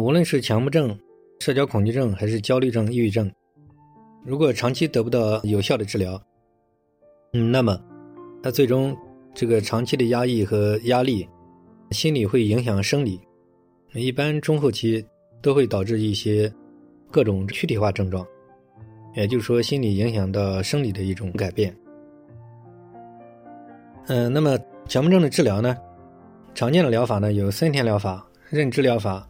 无论是强迫症、社交恐惧症还是焦虑症、抑郁症，如果长期得不到有效的治疗，嗯，那么他最终这个长期的压抑和压力，心理会影响生理，一般中后期都会导致一些各种躯体化症状，也就是说，心理影响到生理的一种改变。嗯，那么强迫症的治疗呢，常见的疗法呢有森田疗法、认知疗法。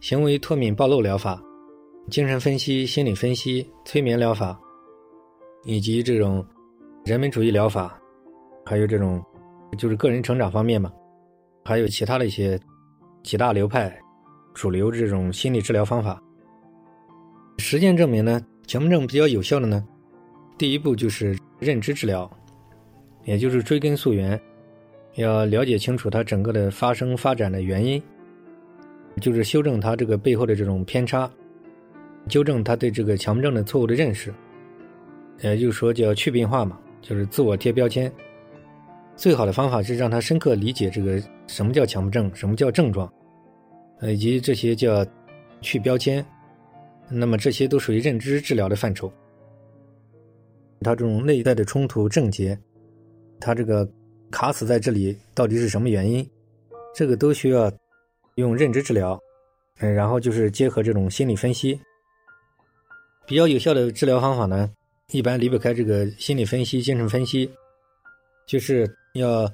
行为脱敏暴露疗法、精神分析、心理分析、催眠疗法，以及这种人本主义疗法，还有这种就是个人成长方面嘛，还有其他的一些几大流派主流这种心理治疗方法。实践证明呢，强迫症比较有效的呢，第一步就是认知治疗，也就是追根溯源，要了解清楚它整个的发生发展的原因。就是修正他这个背后的这种偏差，纠正他对这个强迫症的错误的认识，也就是说叫去病化嘛，就是自我贴标签。最好的方法是让他深刻理解这个什么叫强迫症，什么叫症状，以及这些叫去标签。那么这些都属于认知治疗的范畴。他这种内在的冲突症结，他这个卡死在这里到底是什么原因？这个都需要。用认知治疗，嗯，然后就是结合这种心理分析，比较有效的治疗方法呢，一般离不开这个心理分析、精神分析，就是要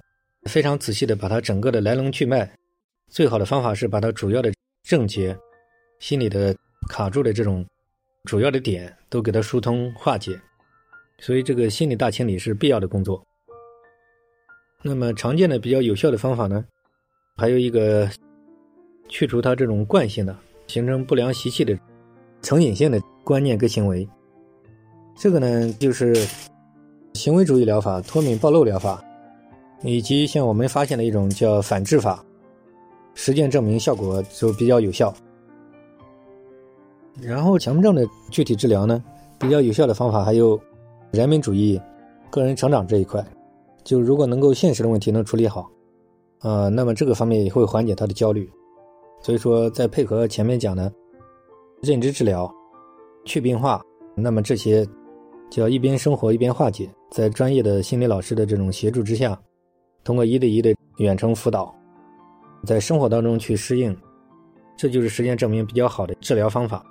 非常仔细的把它整个的来龙去脉，最好的方法是把它主要的症结、心理的卡住的这种主要的点都给它疏通化解，所以这个心理大清理是必要的工作。那么常见的比较有效的方法呢，还有一个。去除他这种惯性的、形成不良习气的、成瘾性的观念跟行为，这个呢就是行为主义疗法、脱敏暴露疗法，以及像我们发现的一种叫反制法，实践证明效果就比较有效。然后强迫症的具体治疗呢，比较有效的方法还有人本主义、个人成长这一块，就如果能够现实的问题能处理好，呃，那么这个方面也会缓解他的焦虑。所以说，再配合前面讲的认知治疗、去病化，那么这些就要一边生活一边化解，在专业的心理老师的这种协助之下，通过一对一的远程辅导，在生活当中去适应，这就是实践证明比较好的治疗方法。